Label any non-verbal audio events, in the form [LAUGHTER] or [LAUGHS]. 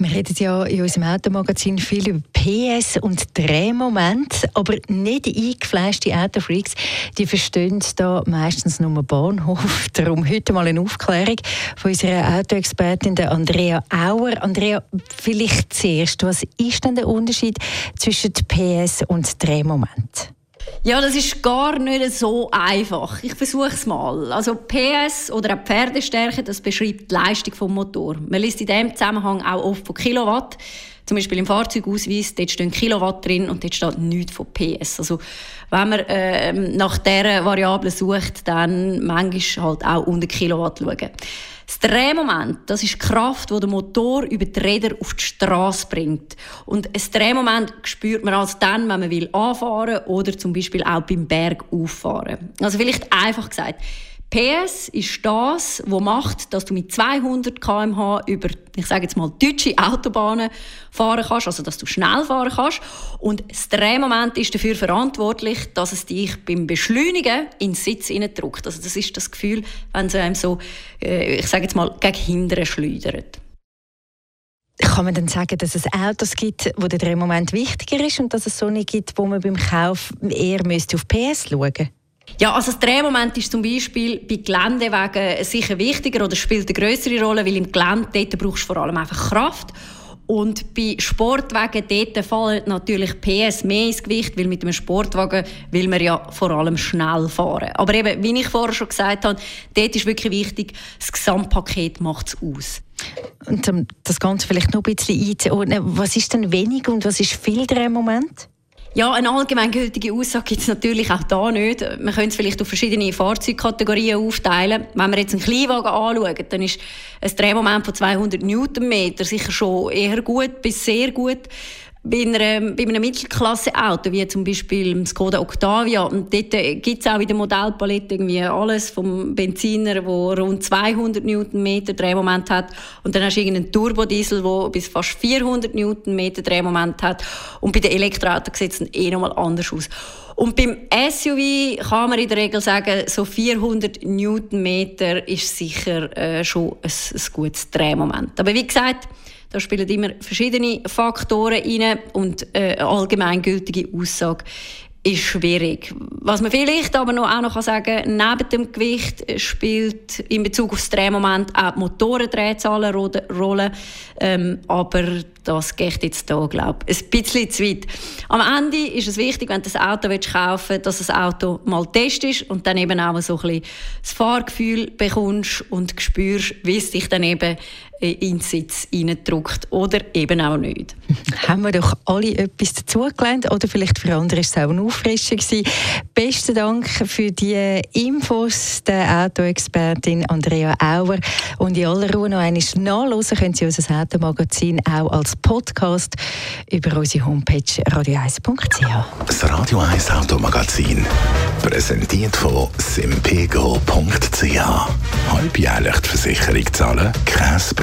Wir reden ja in unserem Automagazin viel über PS und Drehmoment, aber nicht eingefleischte Autofreaks, die verstehen da meistens nur Bahnhof. [LAUGHS] Darum heute mal eine Aufklärung von unserer Autoexpertin Andrea Auer. Andrea, vielleicht zuerst, was ist denn der Unterschied zwischen PS und Drehmoment? Ja, das ist gar nicht so einfach. Ich versuche es mal. Also PS oder auch Pferdestärke, das beschreibt die Leistung des Motor. Man liest in diesem Zusammenhang auch oft von Kilowatt. Zum Beispiel im Fahrzeugausweis, dort stehen Kilowatt drin und dort steht nichts von PS. Also wenn man äh, nach dieser Variable sucht, dann manchmal halt auch unter Kilowatt schauen. Das Drehmoment, das ist die Kraft, die der Motor über die Räder auf die Straße bringt. Und ein Drehmoment spürt man also dann, wenn man will anfahren oder zum Beispiel auch beim Berg auffahren. Also vielleicht einfach gesagt, PS ist das, was macht, dass du mit 200 km/h über, ich sage jetzt mal, deutsche Autobahnen fahren kannst, also dass du schnell fahren kannst. Und das Drehmoment ist dafür verantwortlich, dass es dich beim Beschleunigen in den Sitz drückt. Also das ist das Gefühl, wenn es einem so, äh, ich sage jetzt mal, gegen hinten schleudert. Kann man dann sagen, dass es Autos gibt, wo der Drehmoment wichtiger ist und dass es so nicht gibt, wo man beim Kauf eher auf PS schauen müsste? Ja, also das Drehmoment ist zum Beispiel bei Geländewegen sicher wichtiger oder spielt eine größere Rolle, weil im Gelände dort brauchst du vor allem einfach Kraft. Und bei Sportwagen dort fallen natürlich PS mehr ins Gewicht, weil mit einem Sportwagen will man ja vor allem schnell fahren. Aber eben, wie ich vorher schon gesagt habe, dort ist wirklich wichtig, das Gesamtpaket macht es aus. Und um das Ganze vielleicht noch ein bisschen einzuordnen, was ist denn wenig und was ist viel Drehmoment? Ja, eine allgemeingültige Aussage gibt es natürlich auch da nicht. Man könnte es vielleicht auf verschiedene Fahrzeugkategorien aufteilen. Wenn wir jetzt einen Kleinwagen anschauen, dann ist ein Drehmoment von 200 Newtonmeter sicher schon eher gut bis sehr gut bei, einer, bei einem Mittelklasse-Auto, wie zum Beispiel dem Skoda Octavia, und dort äh, gibt es auch in der Modellpalette irgendwie alles vom Benziner, der rund 200 Newtonmeter Drehmoment hat, und dann hast du irgendeinen Turbodiesel, der bis fast 400 Newtonmeter Drehmoment hat, und bei den Elektroautos sieht es eh nochmal anders aus. Und beim SUV kann man in der Regel sagen, so 400 Newtonmeter ist sicher äh, schon ein, ein gutes Drehmoment. Aber wie gesagt, da spielen immer verschiedene Faktoren rein und äh, eine allgemeingültige Aussage ist schwierig. Was man vielleicht aber noch auch noch sagen kann, neben dem Gewicht spielt in Bezug auf das Drehmoment auch die Motorendrehzahl eine Rolle. Ähm, aber das geht jetzt hier, glaube ich, ein bisschen zu weit. Am Ende ist es wichtig, wenn du ein Auto kaufen willst, dass das Auto mal testest und dann eben auch so ein bisschen das Fahrgefühl bekommst und spürst, wie es dich dann eben in den Sitz reindrückt oder eben auch nicht. [LAUGHS] Haben wir doch alle etwas dazugelernt oder vielleicht für andere war es auch eine Auffrischung Besten Dank für die Infos der Autoexpertin Andrea Auer und in aller Ruhe noch einmal nachlesen können Sie unser Automagazin auch als Podcast über unsere Homepage radio1.ch. Das Radio 1 Automagazin präsentiert von simpego.ch. Halbjährlich die Versicherung zahlen? Kein